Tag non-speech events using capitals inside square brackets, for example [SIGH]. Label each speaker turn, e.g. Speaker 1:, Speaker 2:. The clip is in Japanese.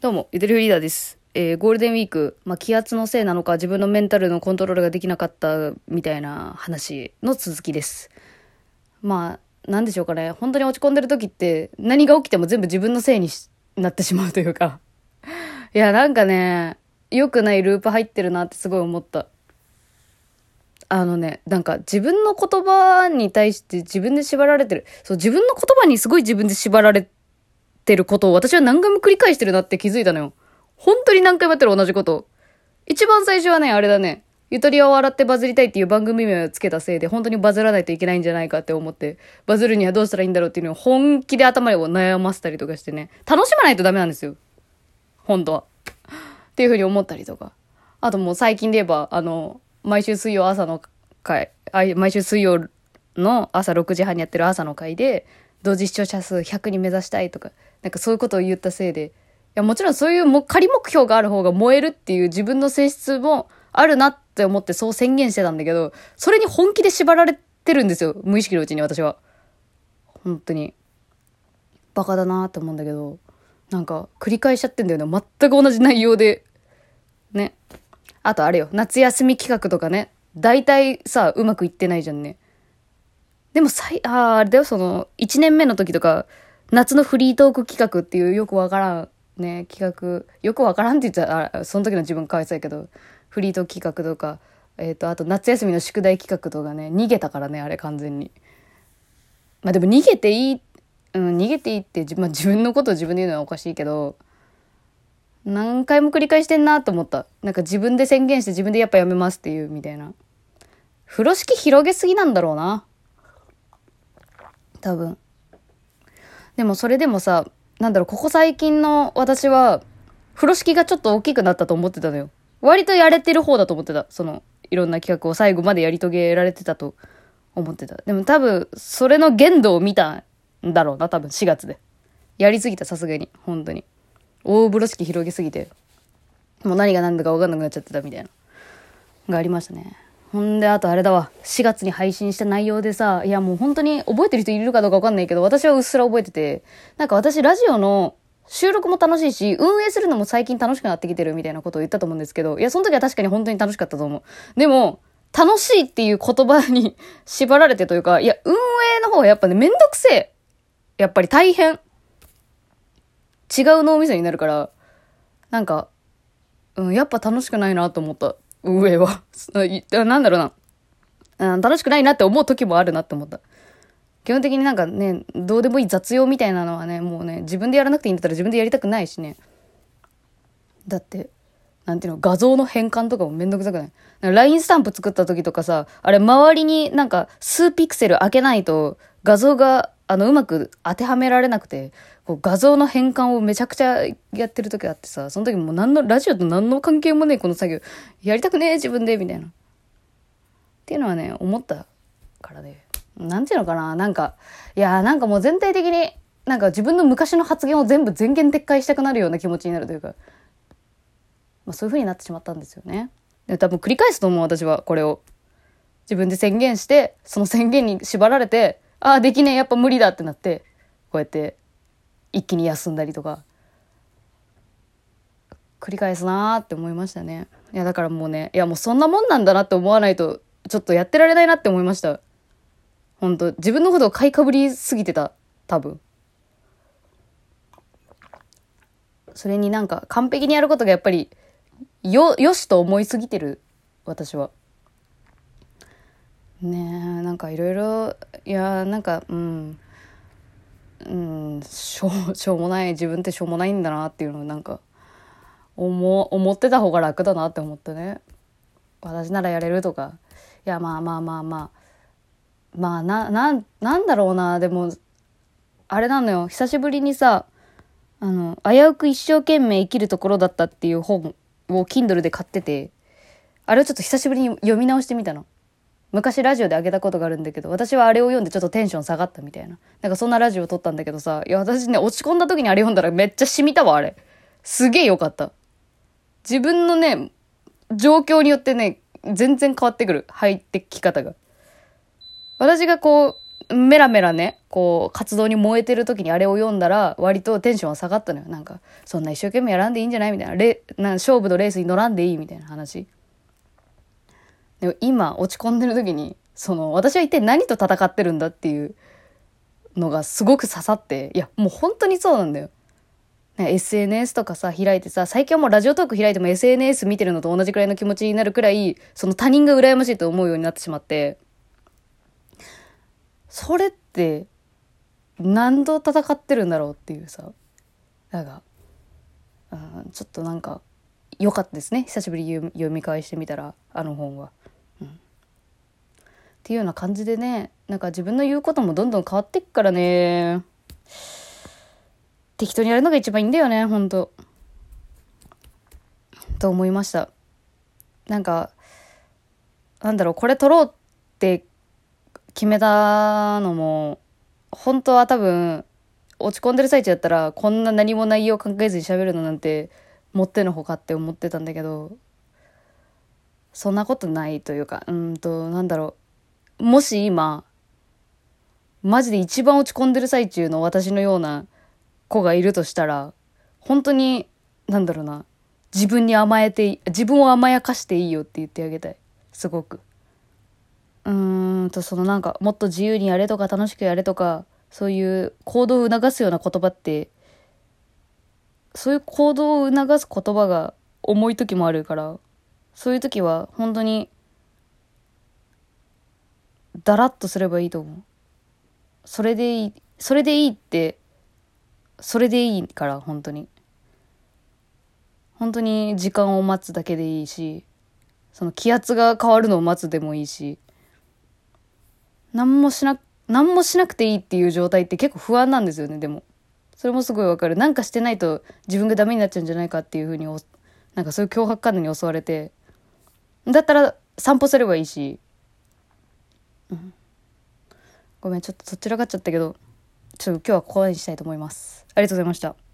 Speaker 1: どうも、ゆでるリーダーです。えーゴールデンウィーク、まあ、気圧のせいなのか、自分のメンタルのコントロールができなかったみたいな話の続きです。まあ、なんでしょうかね。本当に落ち込んでる時って、何が起きても全部自分のせいになってしまうというか。[LAUGHS] いや、なんかね、良くないループ入ってるなってすごい思った。あのね、なんか自分の言葉に対して自分で縛られてる。そう、自分の言葉にすごい自分で縛られてることを私は何回も繰り返してるなって気づいたのよ。本当に何回もやってる同じこと。一番最初はね、あれだね。ゆとりを笑ってバズりたいっていう番組名をつけたせいで、本当にバズらないといけないんじゃないかって思って、バズるにはどうしたらいいんだろうっていうのを本気で頭を悩ませたりとかしてね、楽しまないとダメなんですよ。本当は。っていうふうに思ったりとか。あともう最近で言えば、あの、毎週水曜朝の回、あ毎週水曜の朝6時半にやってる朝の回で、同時視聴者数100に目指したいとか、なんかそういうことを言ったせいで、いや、もちろんそういうも仮目標がある方が燃えるっていう自分の性質もあるなって思ってそう宣言してたんだけど、それに本気で縛られてるんですよ。無意識のうちに私は。本当に。バカだなって思うんだけど、なんか繰り返しちゃってんだよね。全く同じ内容で。ね。あとあれよ、夏休み企画とかね。大体さ、うまくいってないじゃんね。でもさい、ああれだよ、その、1年目の時とか、夏のフリートーク企画っていうよくわからん、ね、企画、よくわからんって言っちゃ、あその時の自分かわいそうやけど、フリートーク企画とか、えっ、と、あと夏休みの宿題企画とかね、逃げたからね、あれ完全に。まあでも逃げていい、うん、逃げていいって、まあ、自分のことを自分で言うのはおかしいけど、何回も繰り返してんなと思った。なんか自分で宣言して自分でやっぱやめますっていうみたいな。風呂敷広げすぎなんだろうな。多分。でもそれでもさ、なんだろう、ここ最近の私は、風呂敷がちょっと大きくなったと思ってたのよ。割とやれてる方だと思ってた。その、いろんな企画を最後までやり遂げられてたと思ってた。でも多分、それの限度を見たんだろうな、多分4月で。やりすぎた、さすがに。本当に。大風呂敷広げすぎて、もう何が何だか分かんなくなっちゃってたみたいな。がありましたね。ほんで、あとあれだわ。4月に配信した内容でさ、いやもう本当に覚えてる人いるかどうか分かんないけど、私はうっすら覚えてて、なんか私ラジオの収録も楽しいし、運営するのも最近楽しくなってきてるみたいなことを言ったと思うんですけど、いや、その時は確かに本当に楽しかったと思う。でも、楽しいっていう言葉に [LAUGHS] 縛られてというか、いや、運営の方はやっぱね、めんどくせえ。やっぱり大変。違う脳みそになるから、なんか、うん、やっぱ楽しくないなと思った。運営は。[LAUGHS] なんだろうな。うん楽しくないなって思う時もあるなって思った。基本的になんかね、どうでもいい雑用みたいなのはね、もうね、自分でやらなくていいんだったら自分でやりたくないしね。だって、なんていうの、画像の変換とかもめんどくさくない ?LINE スタンプ作った時とかさ、あれ周りになんか数ピクセル開けないと画像があのうまく当てはめられなくて、こう画像の変換をめちゃくちゃやってる時あってさ、その時もう何の、ラジオと何の関係もねえこの作業。やりたくねえ自分で、みたいな。っていうのはね、思ったからね。なんていうのかななんか、いやーなんかもう全体的に、なんか自分の昔の発言を全部全言撤回したくなるような気持ちになるというか、まあそういう風になってしまったんですよね。で多分繰り返すと思う私は、これを。自分で宣言して、その宣言に縛られて、ああ、できねえ、やっぱ無理だってなって、こうやって一気に休んだりとか、繰り返すなーって思いましたね。いや、だからもうね、いやもうそんなもんなんだなって思わないと、ちょっとやってられないなって思いました。本当自分のことを買いかぶりすぎてた、多分。それになんか完璧にやることがやっぱり、よ、よしと思いすぎてる、私は。ね、なんかいろいろ、いや、なんか、うん。うん、しょう、しょうもない、自分ってしょうもないんだなっていうのをなんか、思、思ってた方が楽だなって思ってね。私ならやれるとか。いや、まあまあまあまあ。まあ、な、な、なんだろうな、でも、あれなのよ、久しぶりにさ、あの、危うく一生懸命生きるところだったっていう本を Kindle で買ってて、あれをちょっと久しぶりに読み直してみたの。昔ラジオであげたことがあるんだけど、私はあれを読んでちょっとテンション下がったみたいな。なんかそんなラジオ撮ったんだけどさ、いや私ね、落ち込んだ時にあれ読んだらめっちゃ染みたわ、あれ。すげえよかった。自分のね、状況によってね、全然変わってくる。入ってき方が。私がこう、メラメラね、こう、活動に燃えてる時にあれを読んだら、割とテンションは下がったのよ。なんか、そんな一生懸命やらんでいいんじゃない？みたいな。レな勝負のレースに乗らんでいい？みたいな話。でも今、落ち込んでる時に、その、私は一体何と戦ってるんだっていうのがすごく刺さって、いや、もう本当にそうなんだよ。SNS とかさ、開いてさ、最近はもうラジオトーク開いても SNS 見てるのと同じくらいの気持ちになるくらい、その他人が羨ましいと思うようになってしまって、それって、何度戦ってるんだろうっていうさ、なんか、うん、ちょっとなんか、良かったですね。久しぶり読み返してみたら、あの本は。っていうような感じでね、なんか自分の言うこともどんどん変わっていくからね。適当にやるのが一番いいんだよね、ほんと。と思いました。なんか、なんだろう、これ撮ろうって決めたのも、本当は多分、落ち込んでる最中だったら、こんな何も内容考えずに喋るのなんて、もってのほかって思ってたんだけど、そんなことないというか、うんと、なんだろう。もし今、マジで一番落ち込んでる最中の私のような子がいるとしたら、本当に、なんだろうな、自分に甘えて、自分を甘やかしていいよって言ってあげたい。すごく。うーんと、そのなんか、もっと自由にやれとか楽しくやれとか、そういう行動を促すような言葉って、そういう行動を促す言葉が重い時もあるから、そういう時は本当に、だらっとすればいいと思う。それでいい、それでいいってそれでいいから本当に。本当に時間を待つだけでいいしその気圧が変わるのを待つでもいいし何もしな何もしなくていいっていう状態って結構不安なんですよねでも。それもすごいわかる。なんかしてないと自分がダメになっちゃうんじゃないかっていうふうになんかそういう脅迫観念に襲われて。だったら散歩すればいいし、うん、ごめんちょっとそちらかっちゃったけどちょっと今日はここまでにしたいと思います。ありがとうございました。